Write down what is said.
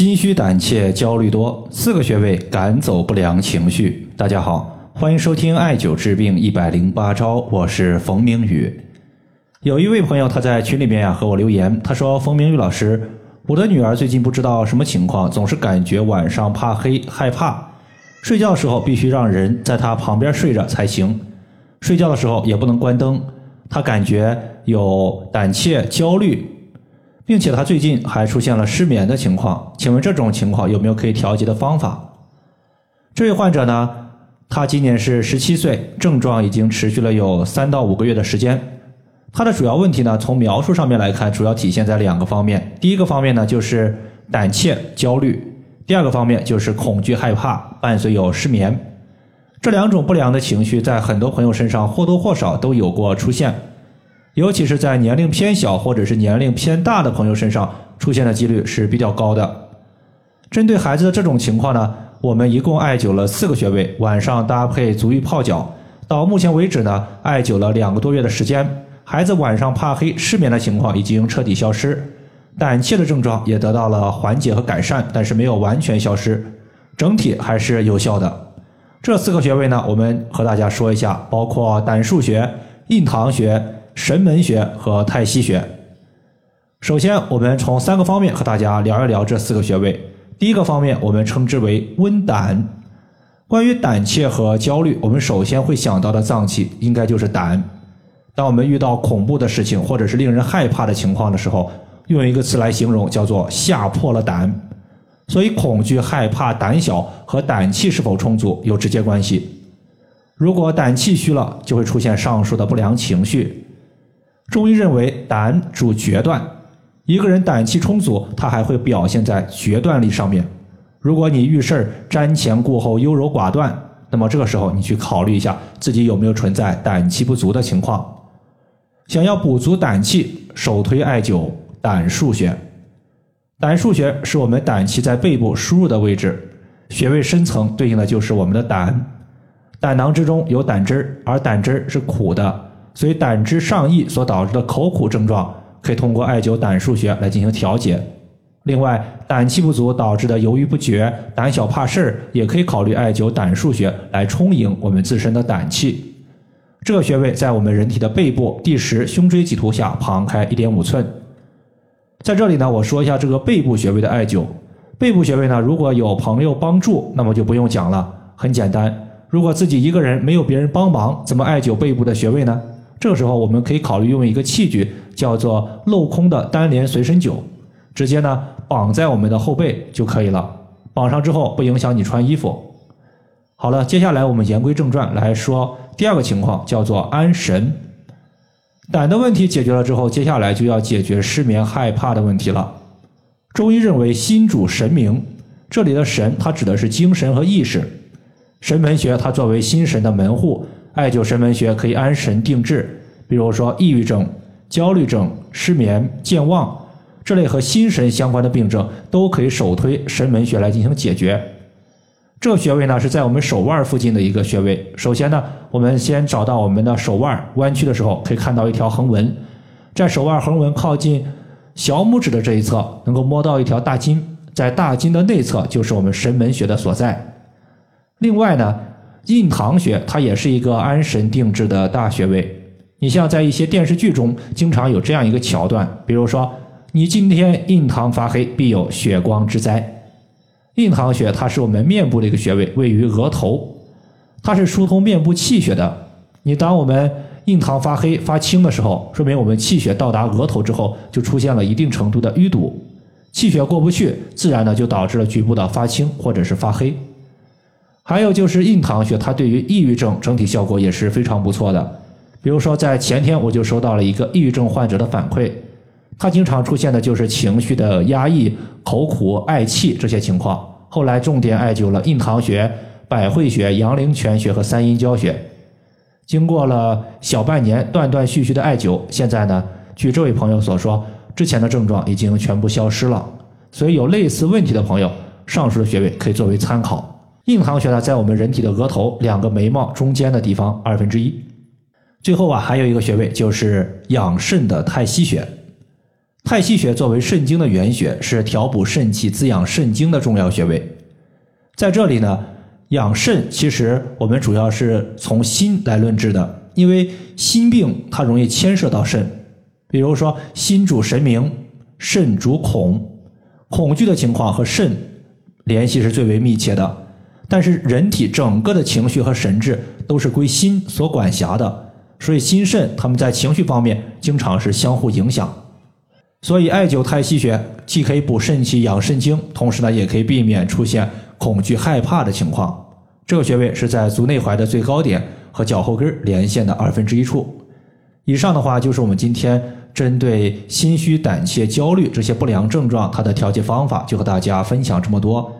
心虚胆怯、焦虑多，四个穴位赶走不良情绪。大家好，欢迎收听艾灸治病一百零八招，我是冯明宇。有一位朋友他在群里面呀和我留言，他说：“冯明宇老师，我的女儿最近不知道什么情况，总是感觉晚上怕黑、害怕，睡觉的时候必须让人在她旁边睡着才行，睡觉的时候也不能关灯，她感觉有胆怯、焦虑。”并且他最近还出现了失眠的情况，请问这种情况有没有可以调节的方法？这位患者呢，他今年是十七岁，症状已经持续了有三到五个月的时间。他的主要问题呢，从描述上面来看，主要体现在两个方面。第一个方面呢，就是胆怯、焦虑；第二个方面就是恐惧、害怕，伴随有失眠。这两种不良的情绪，在很多朋友身上或多或少都有过出现。尤其是在年龄偏小或者是年龄偏大的朋友身上出现的几率是比较高的。针对孩子的这种情况呢，我们一共艾灸了四个穴位，晚上搭配足浴泡脚。到目前为止呢，艾灸了两个多月的时间，孩子晚上怕黑、失眠的情况已经彻底消失，胆怯的症状也得到了缓解和改善，但是没有完全消失，整体还是有效的。这四个穴位呢，我们和大家说一下，包括胆腧穴、印堂穴。神门穴和太溪穴。首先，我们从三个方面和大家聊一聊这四个穴位。第一个方面，我们称之为温胆。关于胆怯和焦虑，我们首先会想到的脏器应该就是胆。当我们遇到恐怖的事情或者是令人害怕的情况的时候，用一个词来形容，叫做吓破了胆。所以，恐惧、害怕、胆小和胆气是否充足有直接关系。如果胆气虚了，就会出现上述的不良情绪。中医认为胆主决断，一个人胆气充足，他还会表现在决断力上面。如果你遇事儿瞻前顾后、优柔寡断，那么这个时候你去考虑一下自己有没有存在胆气不足的情况。想要补足胆气，首推艾灸胆腧穴。胆腧穴是我们胆气在背部输入的位置，穴位深层对应的就是我们的胆。胆囊之中有胆汁而胆汁是苦的。所以胆汁上溢所导致的口苦症状，可以通过艾灸胆腧穴来进行调节。另外，胆气不足导致的犹豫不决、胆小怕事儿，也可以考虑艾灸胆腧穴来充盈我们自身的胆气。这个穴位在我们人体的背部第十胸椎棘突下旁开一点五寸。在这里呢，我说一下这个背部穴位的艾灸。背部穴位呢，如果有朋友帮助，那么就不用讲了，很简单。如果自己一个人没有别人帮忙，怎么艾灸背部的穴位呢？这个时候，我们可以考虑用一个器具，叫做镂空的单联随身灸，直接呢绑在我们的后背就可以了。绑上之后不影响你穿衣服。好了，接下来我们言归正传来说第二个情况，叫做安神。胆的问题解决了之后，接下来就要解决失眠害怕的问题了。中医认为心主神明，这里的神它指的是精神和意识。神门穴它作为心神的门户。艾灸神门穴可以安神定志，比如说抑郁症、焦虑症、失眠、健忘这类和心神相关的病症，都可以首推神门穴来进行解决。这个穴位呢是在我们手腕附近的一个穴位。首先呢，我们先找到我们的手腕弯曲的时候，可以看到一条横纹，在手腕横纹靠近小拇指的这一侧，能够摸到一条大筋，在大筋的内侧就是我们神门穴的所在。另外呢。印堂穴，它也是一个安神定志的大穴位。你像在一些电视剧中，经常有这样一个桥段，比如说，你今天印堂发黑，必有血光之灾。印堂穴它是我们面部的一个穴位，位于额头，它是疏通面部气血的。你当我们印堂发黑发青的时候，说明我们气血到达额头之后，就出现了一定程度的淤堵，气血过不去，自然呢就导致了局部的发青或者是发黑。还有就是印堂穴，它对于抑郁症整体效果也是非常不错的。比如说，在前天我就收到了一个抑郁症患者的反馈，他经常出现的就是情绪的压抑、口苦、嗳气这些情况。后来重点艾灸了印堂穴、百会穴、阳陵泉穴和三阴交穴。经过了小半年断断续续的艾灸，现在呢，据这位朋友所说，之前的症状已经全部消失了。所以有类似问题的朋友，上述的穴位可以作为参考。印堂穴呢，在我们人体的额头两个眉毛中间的地方二分之一。最后啊，还有一个穴位就是养肾的太溪穴。太溪穴作为肾经的原穴，是调补肾气、滋养肾精的重要穴位。在这里呢，养肾其实我们主要是从心来论治的，因为心病它容易牵涉到肾。比如说，心主神明，肾主恐，恐惧的情况和肾联系是最为密切的。但是人体整个的情绪和神志都是归心所管辖的，所以心肾他们在情绪方面经常是相互影响。所以艾灸太溪穴既可以补肾气、养肾精，同时呢也可以避免出现恐惧、害怕的情况。这个穴位是在足内踝的最高点和脚后跟连线的二分之一处。以上的话就是我们今天针对心虚、胆怯、焦虑这些不良症状，它的调节方法就和大家分享这么多。